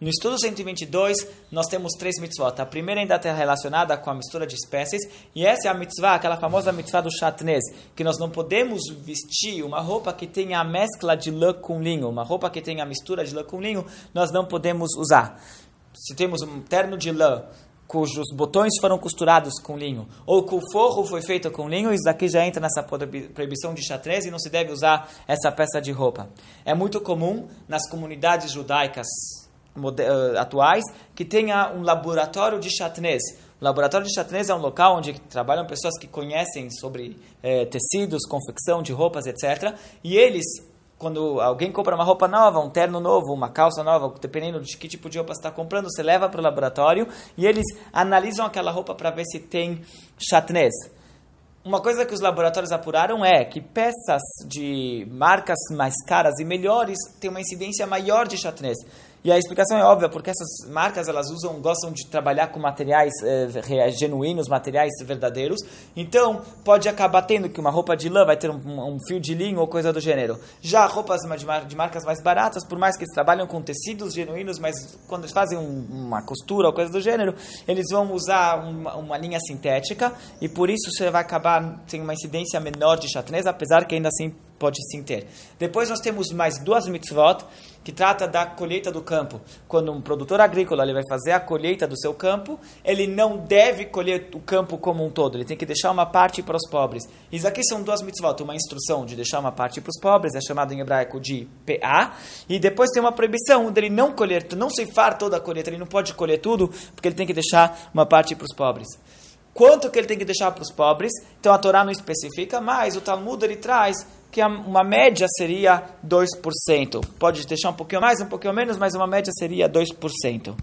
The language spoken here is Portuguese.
No estudo 122, nós temos três mitzvot. A primeira ainda está relacionada com a mistura de espécies, e essa é a mitzvah, aquela famosa mitzvah do chatnez, que nós não podemos vestir uma roupa que tenha a mescla de lã com linho, uma roupa que tenha a mistura de lã com linho, nós não podemos usar. Se temos um terno de lã cujos botões foram costurados com linho, ou que o forro foi feito com linho, isso daqui já entra nessa proibição de xadrez e não se deve usar essa peça de roupa. É muito comum nas comunidades judaicas atuais que tenha um laboratório de chatnez. O laboratório de chatnez é um local onde trabalham pessoas que conhecem sobre é, tecidos, confecção de roupas, etc. E eles, quando alguém compra uma roupa nova, um terno novo, uma calça nova, dependendo de que tipo de roupa você está comprando, você leva para o laboratório e eles analisam aquela roupa para ver se tem chatnez. Uma coisa que os laboratórios apuraram é que peças de marcas mais caras e melhores têm uma incidência maior de chatnez. E a explicação é óbvia, porque essas marcas elas usam, gostam de trabalhar com materiais eh, genuínos, materiais verdadeiros. Então, pode acabar tendo que uma roupa de lã vai ter um, um fio de linho ou coisa do gênero. Já roupas de, mar, de, marcas mais baratas, por mais que eles trabalham com tecidos genuínos, mas quando eles fazem um, uma costura ou coisa do gênero, eles vão usar uma, uma, linha sintética e por isso você vai acabar tendo uma incidência menor de chatnez, apesar que ainda assim pode sim ter. Depois nós temos mais duas mitzvot que trata da colheita do campo. Quando um produtor agrícola ele vai fazer a colheita do seu campo, ele não deve colher o campo como um todo, ele tem que deixar uma parte para os pobres. Isso aqui são duas mitzvot, uma instrução de deixar uma parte para os pobres, é chamado em hebraico de PA, e depois tem uma proibição dele não colher, não ceifar toda a colheita, ele não pode colher tudo, porque ele tem que deixar uma parte para os pobres quanto que ele tem que deixar para os pobres. Então a Torá não especifica, mas o Talmud ele traz que uma média seria 2%. Pode deixar um pouquinho mais, um pouquinho menos, mas uma média seria 2%.